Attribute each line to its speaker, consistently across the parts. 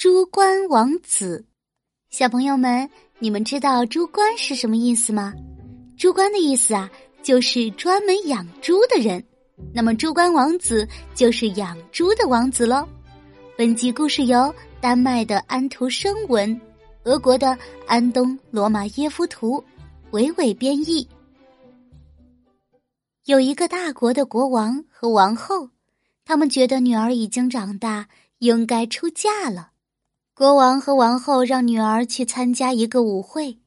Speaker 1: 猪冠王子，小朋友们，你们知道“猪冠”是什么意思吗？“猪冠”的意思啊，就是专门养猪的人。那么，猪冠王子就是养猪的王子喽。本集故事由丹麦的安徒生文，俄国的安东罗马耶夫图，娓娓编译。有一个大国的国王和王后，他们觉得女儿已经长大，应该出嫁了。国王和王后让女儿去参加一个舞会，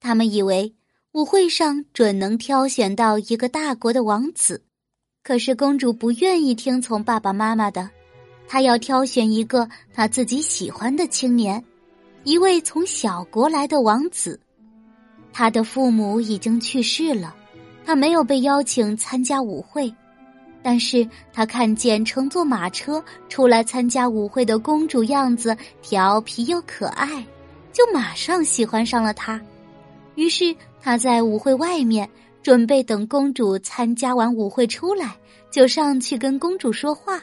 Speaker 1: 他们以为舞会上准能挑选到一个大国的王子。可是公主不愿意听从爸爸妈妈的，她要挑选一个她自己喜欢的青年，一位从小国来的王子。他的父母已经去世了，他没有被邀请参加舞会。但是他看见乘坐马车出来参加舞会的公主样子调皮又可爱，就马上喜欢上了她。于是他在舞会外面准备等公主参加完舞会出来，就上去跟公主说话。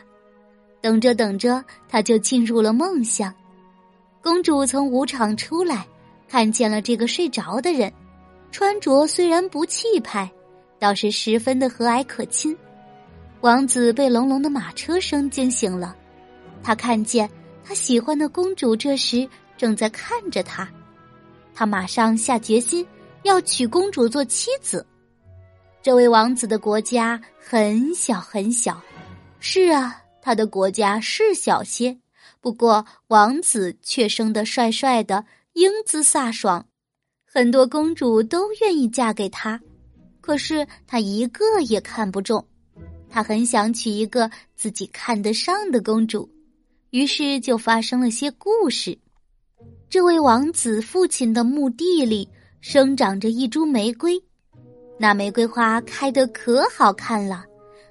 Speaker 1: 等着等着，他就进入了梦乡。公主从舞场出来，看见了这个睡着的人，穿着虽然不气派，倒是十分的和蔼可亲。王子被隆隆的马车声惊醒了，他看见他喜欢的公主这时正在看着他，他马上下决心要娶公主做妻子。这位王子的国家很小很小，是啊，他的国家是小些，不过王子却生得帅帅的，英姿飒爽，很多公主都愿意嫁给他，可是他一个也看不中。他很想娶一个自己看得上的公主，于是就发生了些故事。这位王子父亲的墓地里生长着一株玫瑰，那玫瑰花开得可好看了。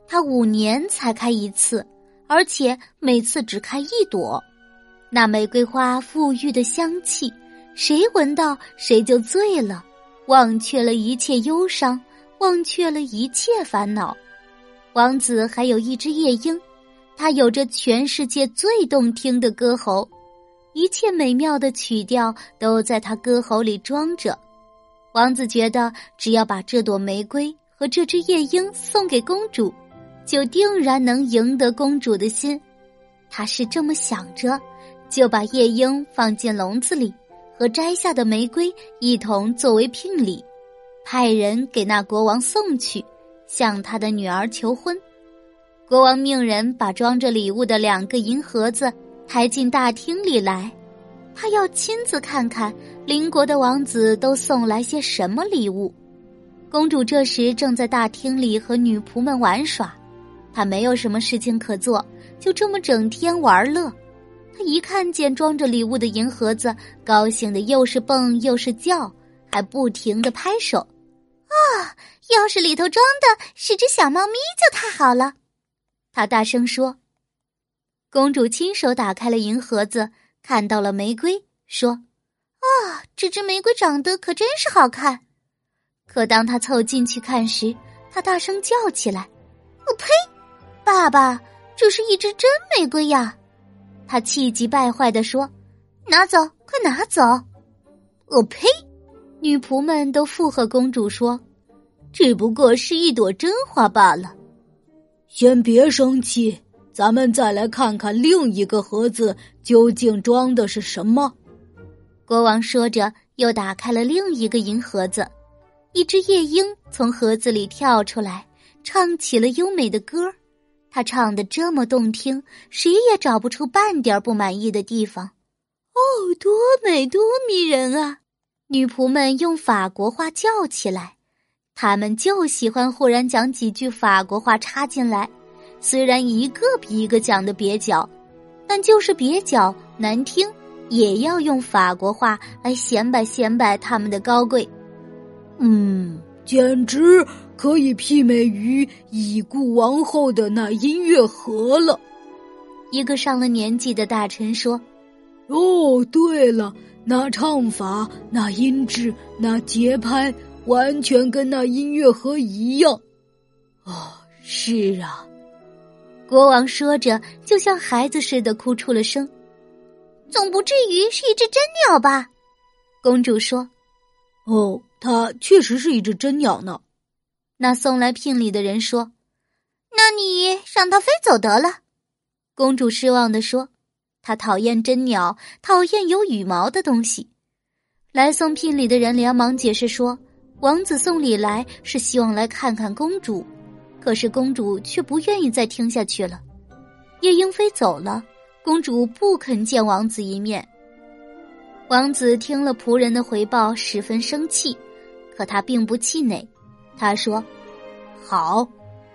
Speaker 1: 它五年才开一次，而且每次只开一朵。那玫瑰花馥郁的香气，谁闻到谁就醉了，忘却了一切忧伤，忘却了一切烦恼。王子还有一只夜莺，它有着全世界最动听的歌喉，一切美妙的曲调都在它歌喉里装着。王子觉得，只要把这朵玫瑰和这只夜莺送给公主，就定然能赢得公主的心。他是这么想着，就把夜莺放进笼子里，和摘下的玫瑰一同作为聘礼，派人给那国王送去。向他的女儿求婚，国王命人把装着礼物的两个银盒子抬进大厅里来，他要亲自看看邻国的王子都送来些什么礼物。公主这时正在大厅里和女仆们玩耍，她没有什么事情可做，就这么整天玩乐。她一看见装着礼物的银盒子，高兴的又是蹦又是叫，还不停的拍手。啊！要是里头装的是只小猫咪，就太好了。他大声说。公主亲手打开了银盒子，看到了玫瑰，说：“啊，这只玫瑰长得可真是好看。”可当她凑近去看时，她大声叫起来：“我呸！爸爸，这是一只真玫瑰呀！”她气急败坏地说：“拿走，快拿走！”我呸！女仆们都附和公主说：“只不过是一朵真花罢了。”
Speaker 2: 先别生气，咱们再来看看另一个盒子究竟装的是什么。
Speaker 1: 国王说着，又打开了另一个银盒子，一只夜莺从盒子里跳出来，唱起了优美的歌他唱的这么动听，谁也找不出半点不满意的地方。哦，多美，多迷人啊！女仆们用法国话叫起来，他们就喜欢忽然讲几句法国话插进来，虽然一个比一个讲的蹩脚，但就是蹩脚难听，也要用法国话来显摆显摆他们的高贵。
Speaker 2: 嗯，简直可以媲美于已故王后的那音乐盒了。
Speaker 1: 一个上了年纪的大臣说：“
Speaker 2: 哦，对了。”那唱法、那音质、那节拍，完全跟那音乐盒一样。哦，是啊，
Speaker 1: 国王说着，就像孩子似的哭出了声。总不至于是一只真鸟吧？公主说：“
Speaker 2: 哦，它确实是一只真鸟呢。”
Speaker 1: 那送来聘礼的人说：“那你让它飞走得了。”公主失望的说：“他讨厌真鸟，讨厌有羽毛的东西。”来送聘礼的人连忙解释说：“王子送礼来是希望来看看公主，可是公主却不愿意再听下去了。”夜莺飞走了。公主不肯见王子一面。王子听了仆人的回报，十分生气，可他并不气馁。他说：“
Speaker 2: 好，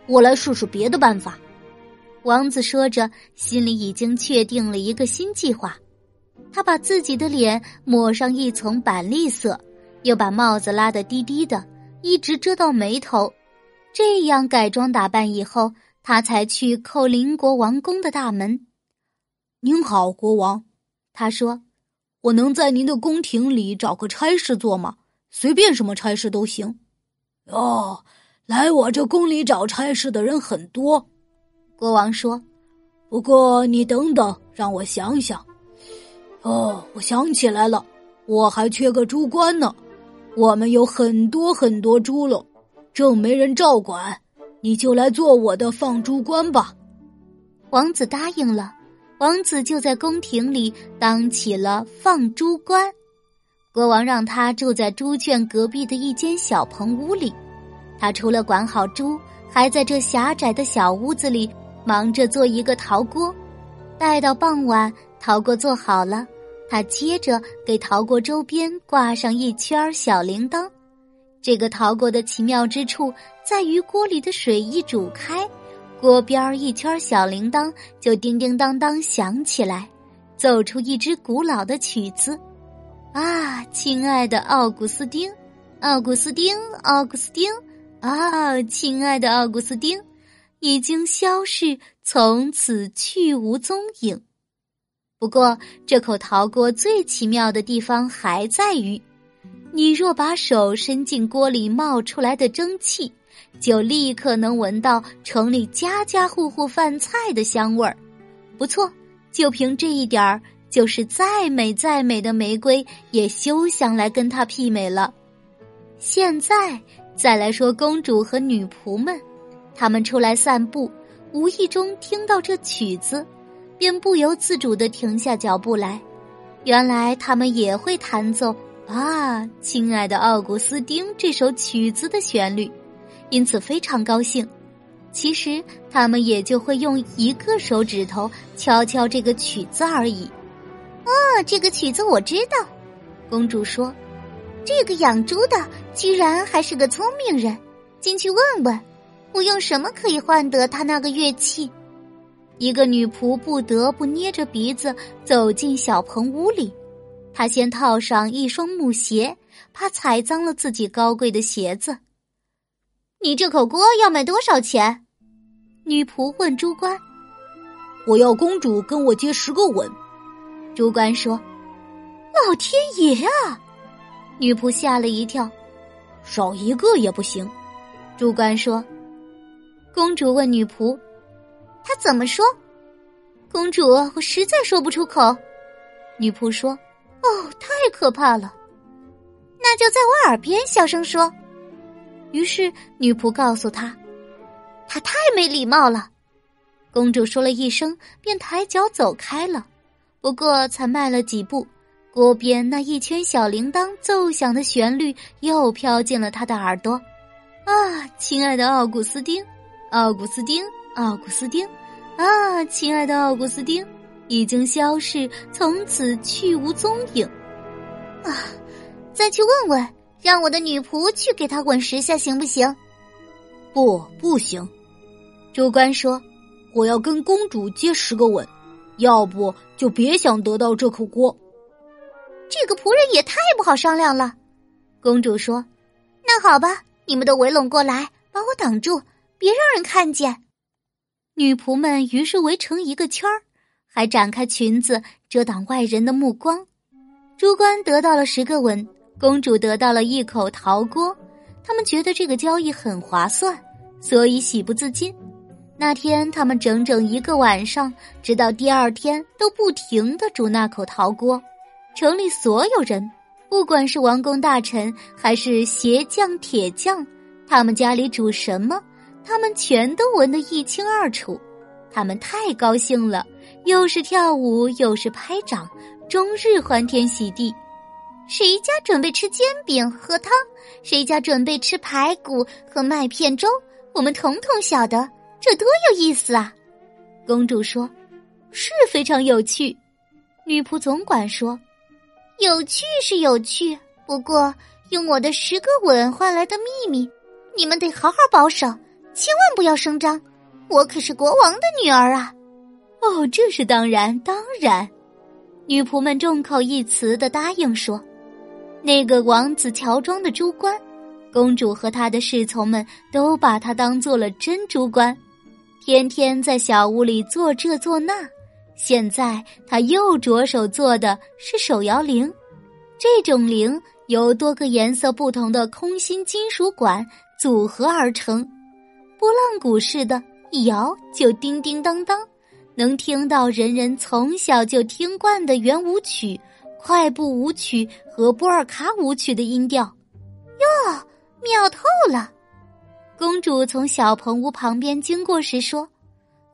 Speaker 2: 我来试试别的办法。”
Speaker 1: 王子说着，心里已经确定了一个新计划。他把自己的脸抹上一层板栗色，又把帽子拉得低低的，一直遮到眉头。这样改装打扮以后，他才去叩邻国王宫的大门。
Speaker 2: 您好，国王。他说：“我能在您的宫廷里找个差事做吗？随便什么差事都行。”哦，来我这宫里找差事的人很多。
Speaker 1: 国王说：“
Speaker 2: 不过你等等，让我想想。哦，我想起来了，我还缺个猪倌呢。我们有很多很多猪了，正没人照管，你就来做我的放猪倌吧。”
Speaker 1: 王子答应了。王子就在宫廷里当起了放猪官，国王让他住在猪圈隔壁的一间小棚屋里。他除了管好猪，还在这狭窄的小屋子里忙着做一个陶锅。待到傍晚，陶锅做好了，他接着给陶锅周边挂上一圈小铃铛。这个陶锅的奇妙之处在于，锅里的水一煮开。锅边一圈小铃铛就叮叮当当响起来，奏出一支古老的曲子。啊，亲爱的奥古斯丁，奥古斯丁，奥古斯丁！啊，亲爱的奥古斯丁，已经消逝，从此去无踪影。不过，这口陶锅最奇妙的地方还在于，你若把手伸进锅里冒出来的蒸汽。就立刻能闻到城里家家户户饭菜的香味儿，不错，就凭这一点儿，就是再美再美的玫瑰也休想来跟它媲美了。现在再来说公主和女仆们，他们出来散步，无意中听到这曲子，便不由自主的停下脚步来。原来他们也会弹奏啊，亲爱的奥古斯丁这首曲子的旋律。因此非常高兴。其实他们也就会用一个手指头敲敲这个曲子而已。哦，这个曲子我知道。公主说：“这个养猪的居然还是个聪明人，进去问问，我用什么可以换得他那个乐器？”一个女仆不得不捏着鼻子走进小棚屋里。她先套上一双木鞋，怕踩脏了自己高贵的鞋子。你这口锅要卖多少钱？女仆问猪倌。
Speaker 2: 我要公主跟我接十个吻。
Speaker 1: 猪倌说：“老天爷啊！”女仆吓了一跳，
Speaker 2: 少一个也不行。
Speaker 1: 猪倌说：“公主问女仆，他怎么说？”公主，我实在说不出口。女仆说：“哦，太可怕了。”那就在我耳边小声说。于是女仆告诉他：“他太没礼貌了。”公主说了一声，便抬脚走开了。不过才迈了几步，锅边那一圈小铃铛奏响的旋律又飘进了他的耳朵。啊，亲爱的奥古斯丁，奥古斯丁，奥古斯丁！啊，亲爱的奥古斯丁，已经消逝，从此去无踪影。啊，再去问问。让我的女仆去给他吻十下，行不行？
Speaker 2: 不，不行。
Speaker 1: 主官说：“
Speaker 2: 我要跟公主接十个吻，要不就别想得到这口锅。”
Speaker 1: 这个仆人也太不好商量了。公主说：“那好吧，你们都围拢过来，把我挡住，别让人看见。”女仆们于是围成一个圈儿，还展开裙子遮挡外人的目光。朱官得到了十个吻。公主得到了一口陶锅，他们觉得这个交易很划算，所以喜不自禁。那天他们整整一个晚上，直到第二天都不停的煮那口陶锅。城里所有人，不管是王公大臣还是鞋匠、铁匠，他们家里煮什么，他们全都闻得一清二楚。他们太高兴了，又是跳舞又是拍掌，终日欢天喜地。谁家准备吃煎饼喝汤，谁家准备吃排骨和麦片粥，我们统统晓得。这多有意思啊！公主说：“是非常有趣。”女仆总管说：“有趣是有趣，不过用我的十个吻换来的秘密，你们得好好保守，千万不要声张。我可是国王的女儿啊！”哦，这是当然，当然。女仆们众口一词的答应说：“那个王子乔装的猪倌，公主和她的侍从们都把他当做了真猪倌。”天天在小屋里做这做那，现在他又着手做的是手摇铃。这种铃由多个颜色不同的空心金属管组合而成，拨浪鼓似的，一摇就叮叮当当，能听到人人从小就听惯的圆舞曲、快步舞曲和波尔卡舞曲的音调。哟，妙透了！公主从小棚屋旁边经过时说：“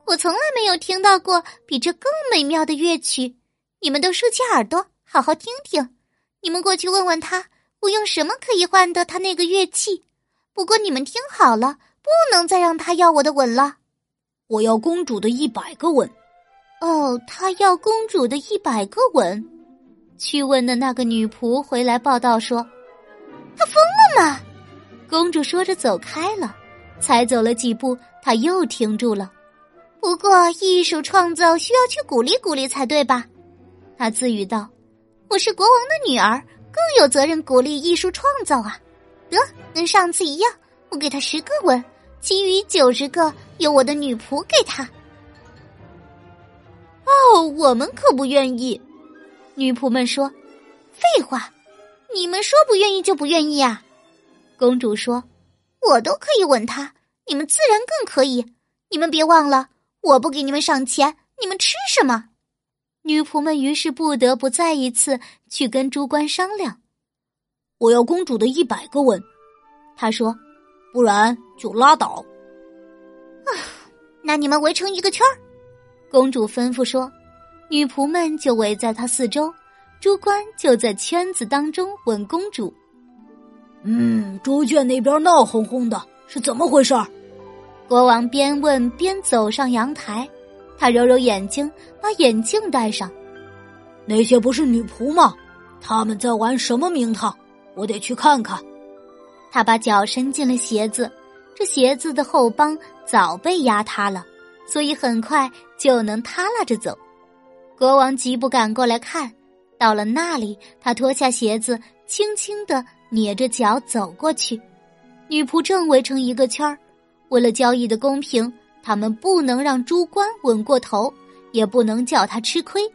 Speaker 1: 我从来没有听到过比这更美妙的乐曲。你们都竖起耳朵，好好听听。你们过去问问他，我用什么可以换得他那个乐器。不过你们听好了，不能再让他要我的吻了。
Speaker 2: 我要公主的一百个吻。
Speaker 1: 哦，他要公主的一百个吻。去问的那个女仆回来报道说，他疯了吗？”公主说着走开了，才走了几步，她又停住了。不过，艺术创造需要去鼓励鼓励才对吧？她自语道：“我是国王的女儿，更有责任鼓励艺术创造啊！”得，跟上次一样，我给他十个吻，其余九十个由我的女仆给他。哦，我们可不愿意。女仆们说：“废话，你们说不愿意就不愿意啊！”公主说：“我都可以吻他，你们自然更可以。你们别忘了，我不给你们赏钱，你们吃什么？”女仆们于是不得不再一次去跟猪倌商量。
Speaker 2: 我要公主的一百个吻，他说，不然就拉倒。
Speaker 1: 啊，那你们围成一个圈儿。公主吩咐说，女仆们就围在她四周，猪官就在圈子当中问公主。
Speaker 2: 嗯，猪圈那边闹哄哄的，是怎么回事？
Speaker 1: 国王边问边走上阳台，他揉揉眼睛，把眼镜戴上。
Speaker 2: 那些不是女仆吗？他们在玩什么名堂？我得去看看。
Speaker 1: 他把脚伸进了鞋子，这鞋子的后帮早被压塌了，所以很快就能耷拉着走。国王急不赶过来看，到了那里，他脱下鞋子，轻轻的。捏着脚走过去，女仆正围成一个圈儿。为了交易的公平，他们不能让猪倌吻过头，也不能叫他吃亏。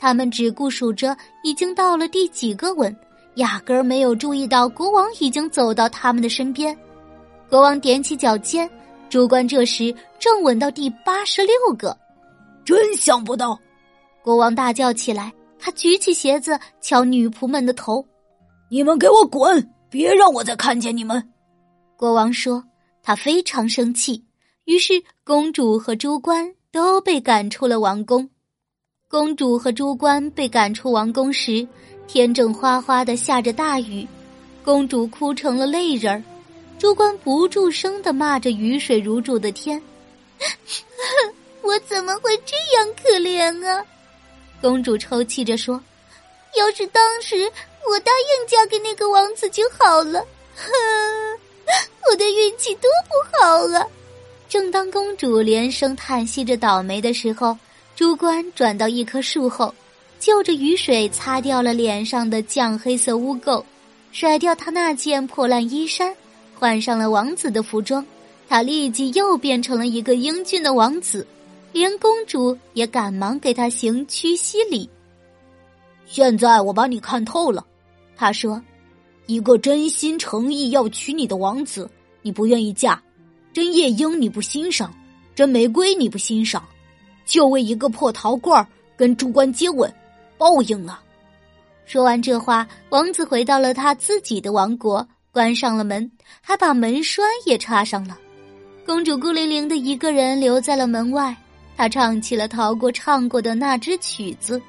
Speaker 1: 他们只顾数着已经到了第几个吻，压根儿没有注意到国王已经走到他们的身边。国王踮起脚尖，猪倌这时正吻到第八十六个。
Speaker 2: 真想不到！
Speaker 1: 国王大叫起来，他举起鞋子敲女仆们的头。
Speaker 2: 你们给我滚！别让我再看见你们！
Speaker 1: 国王说，他非常生气。于是，公主和猪倌都被赶出了王宫。公主和猪倌被赶出王宫时，天正哗哗的下着大雨，公主哭成了泪人儿，猪倌不住声的骂着雨水如注的天：“我怎么会这样可怜啊？”公主抽泣着说：“要是当时……”我答应嫁给那个王子就好了，哼，我的运气多不好啊！正当公主连声叹息着倒霉的时候，猪倌转到一棵树后，就着雨水擦掉了脸上的酱黑色污垢，甩掉他那件破烂衣衫，换上了王子的服装，他立即又变成了一个英俊的王子，连公主也赶忙给他行屈膝礼。
Speaker 2: 现在我把你看透了。
Speaker 1: 他说：“
Speaker 2: 一个真心诚意要娶你的王子，你不愿意嫁；真夜莺你不欣赏，这玫瑰你不欣赏，就为一个破陶罐跟猪倌接吻，报应啊！
Speaker 1: 说完这话，王子回到了他自己的王国，关上了门，还把门栓也插上了。公主孤零零的一个人留在了门外，她唱起了逃过唱过的那支曲子。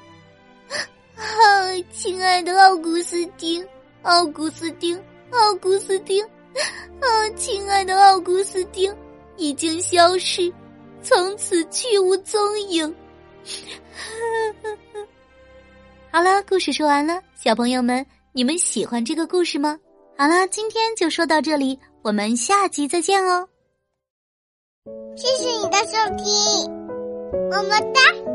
Speaker 1: 啊，亲爱的奥古斯丁，奥古斯丁，奥古斯丁，啊，亲爱的奥古斯丁，已经消失，从此去无踪影。好了，故事说完了，小朋友们，你们喜欢这个故事吗？好了，今天就说到这里，我们下集再见哦。
Speaker 3: 谢谢你的收听，么么哒。